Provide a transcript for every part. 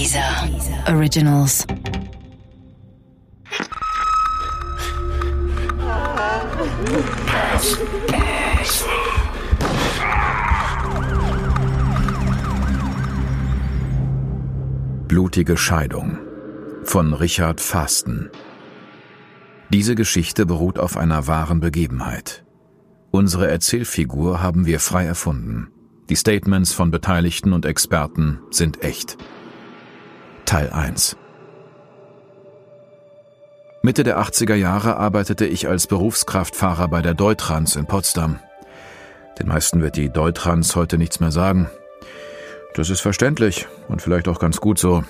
Dieser Originals. Blutige Scheidung von Richard Fasten. Diese Geschichte beruht auf einer wahren Begebenheit. Unsere Erzählfigur haben wir frei erfunden. Die Statements von Beteiligten und Experten sind echt. Teil 1 Mitte der 80er Jahre arbeitete ich als Berufskraftfahrer bei der Deutrans in Potsdam. Den meisten wird die Deutrans heute nichts mehr sagen. Das ist verständlich und vielleicht auch ganz gut so.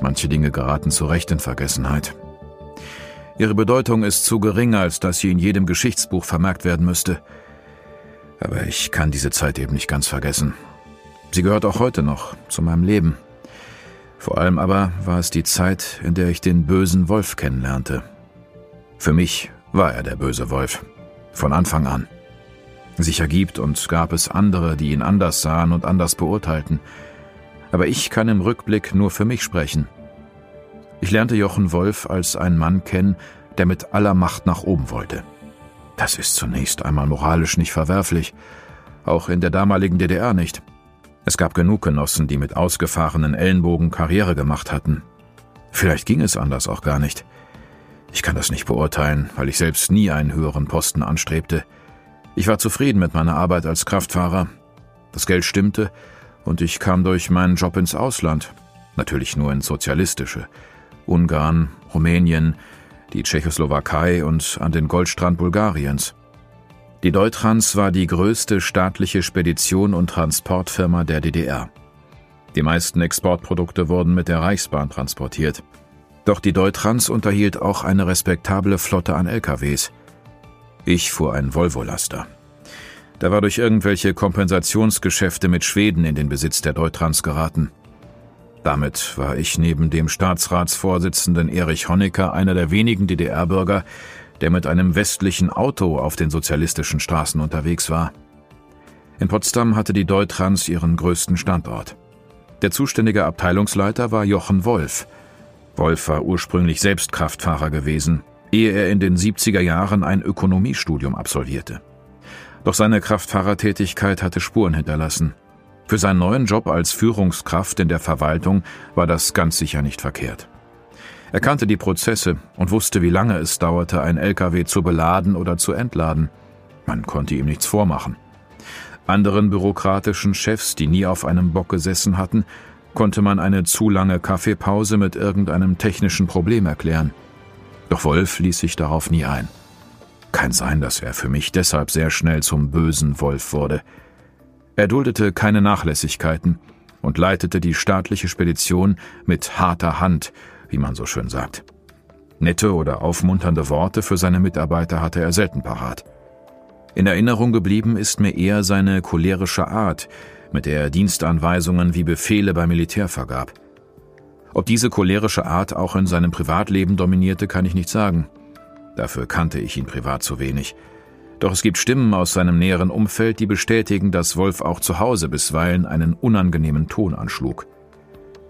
Manche Dinge geraten zu Recht in Vergessenheit. Ihre Bedeutung ist zu gering, als dass sie in jedem Geschichtsbuch vermerkt werden müsste. Aber ich kann diese Zeit eben nicht ganz vergessen. Sie gehört auch heute noch zu meinem Leben. Vor allem aber war es die Zeit, in der ich den bösen Wolf kennenlernte. Für mich war er der böse Wolf. Von Anfang an. Sicher gibt und gab es andere, die ihn anders sahen und anders beurteilten. Aber ich kann im Rückblick nur für mich sprechen. Ich lernte Jochen Wolf als einen Mann kennen, der mit aller Macht nach oben wollte. Das ist zunächst einmal moralisch nicht verwerflich, auch in der damaligen DDR nicht. Es gab genug Genossen, die mit ausgefahrenen Ellenbogen Karriere gemacht hatten. Vielleicht ging es anders auch gar nicht. Ich kann das nicht beurteilen, weil ich selbst nie einen höheren Posten anstrebte. Ich war zufrieden mit meiner Arbeit als Kraftfahrer. Das Geld stimmte und ich kam durch meinen Job ins Ausland. Natürlich nur ins sozialistische. Ungarn, Rumänien, die Tschechoslowakei und an den Goldstrand Bulgariens. Die Deutrans war die größte staatliche Spedition und Transportfirma der DDR. Die meisten Exportprodukte wurden mit der Reichsbahn transportiert. Doch die Deutrans unterhielt auch eine respektable Flotte an LKWs. Ich fuhr einen Volvo-Laster. Da war durch irgendwelche Kompensationsgeschäfte mit Schweden in den Besitz der Deutrans geraten. Damit war ich neben dem Staatsratsvorsitzenden Erich Honecker einer der wenigen DDR-Bürger, der mit einem westlichen Auto auf den sozialistischen Straßen unterwegs war. In Potsdam hatte die Deutrans ihren größten Standort. Der zuständige Abteilungsleiter war Jochen Wolf. Wolf war ursprünglich selbst Kraftfahrer gewesen, ehe er in den 70er Jahren ein Ökonomiestudium absolvierte. Doch seine Kraftfahrertätigkeit hatte Spuren hinterlassen. Für seinen neuen Job als Führungskraft in der Verwaltung war das ganz sicher nicht verkehrt. Er kannte die Prozesse und wusste, wie lange es dauerte, ein LKW zu beladen oder zu entladen. Man konnte ihm nichts vormachen. Anderen bürokratischen Chefs, die nie auf einem Bock gesessen hatten, konnte man eine zu lange Kaffeepause mit irgendeinem technischen Problem erklären. Doch Wolf ließ sich darauf nie ein. Kann sein, dass er für mich deshalb sehr schnell zum bösen Wolf wurde. Er duldete keine Nachlässigkeiten und leitete die staatliche Spedition mit harter Hand, wie man so schön sagt. Nette oder aufmunternde Worte für seine Mitarbeiter hatte er selten parat. In Erinnerung geblieben ist mir eher seine cholerische Art, mit der er Dienstanweisungen wie Befehle beim Militär vergab. Ob diese cholerische Art auch in seinem Privatleben dominierte, kann ich nicht sagen. Dafür kannte ich ihn privat zu wenig. Doch es gibt Stimmen aus seinem näheren Umfeld, die bestätigen, dass Wolf auch zu Hause bisweilen einen unangenehmen Ton anschlug.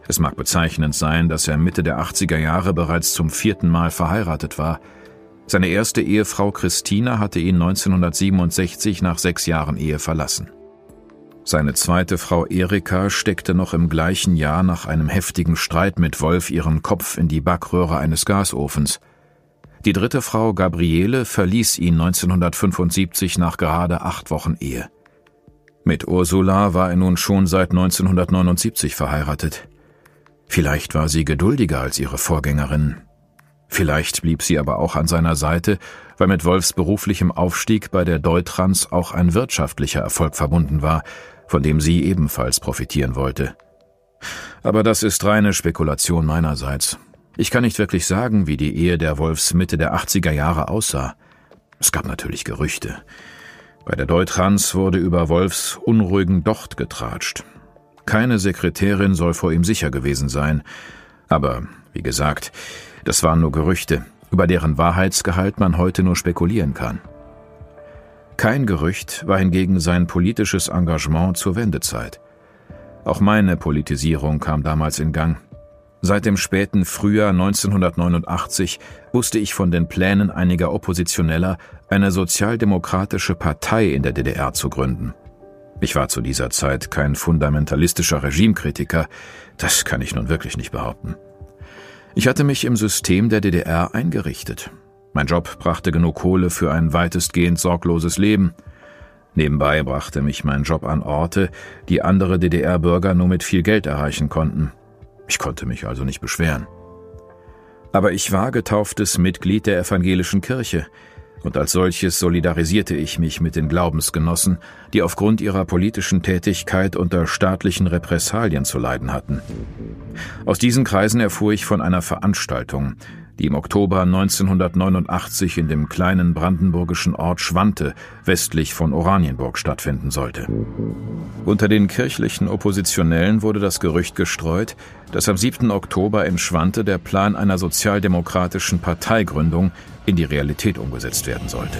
Es mag bezeichnend sein, dass er Mitte der 80er Jahre bereits zum vierten Mal verheiratet war. Seine erste Ehefrau Christina hatte ihn 1967 nach sechs Jahren Ehe verlassen. Seine zweite Frau Erika steckte noch im gleichen Jahr nach einem heftigen Streit mit Wolf ihren Kopf in die Backröhre eines Gasofens. Die dritte Frau, Gabriele, verließ ihn 1975 nach gerade acht Wochen Ehe. Mit Ursula war er nun schon seit 1979 verheiratet. Vielleicht war sie geduldiger als ihre Vorgängerin. Vielleicht blieb sie aber auch an seiner Seite, weil mit Wolfs beruflichem Aufstieg bei der Deutrans auch ein wirtschaftlicher Erfolg verbunden war, von dem sie ebenfalls profitieren wollte. Aber das ist reine Spekulation meinerseits. Ich kann nicht wirklich sagen, wie die Ehe der Wolfs Mitte der 80er Jahre aussah. Es gab natürlich Gerüchte. Bei der Deutrans wurde über Wolfs unruhigen Docht getratscht. Keine Sekretärin soll vor ihm sicher gewesen sein. Aber, wie gesagt, das waren nur Gerüchte, über deren Wahrheitsgehalt man heute nur spekulieren kann. Kein Gerücht war hingegen sein politisches Engagement zur Wendezeit. Auch meine Politisierung kam damals in Gang. Seit dem späten Frühjahr 1989 wusste ich von den Plänen einiger Oppositioneller, eine sozialdemokratische Partei in der DDR zu gründen. Ich war zu dieser Zeit kein fundamentalistischer Regimekritiker, das kann ich nun wirklich nicht behaupten. Ich hatte mich im System der DDR eingerichtet. Mein Job brachte genug Kohle für ein weitestgehend sorgloses Leben. Nebenbei brachte mich mein Job an Orte, die andere DDR-Bürger nur mit viel Geld erreichen konnten. Ich konnte mich also nicht beschweren. Aber ich war getauftes Mitglied der evangelischen Kirche, und als solches solidarisierte ich mich mit den Glaubensgenossen, die aufgrund ihrer politischen Tätigkeit unter staatlichen Repressalien zu leiden hatten. Aus diesen Kreisen erfuhr ich von einer Veranstaltung, die im Oktober 1989 in dem kleinen brandenburgischen Ort Schwante westlich von Oranienburg stattfinden sollte. Unter den kirchlichen Oppositionellen wurde das Gerücht gestreut, dass am 7. Oktober in Schwante der Plan einer sozialdemokratischen Parteigründung in die Realität umgesetzt werden sollte.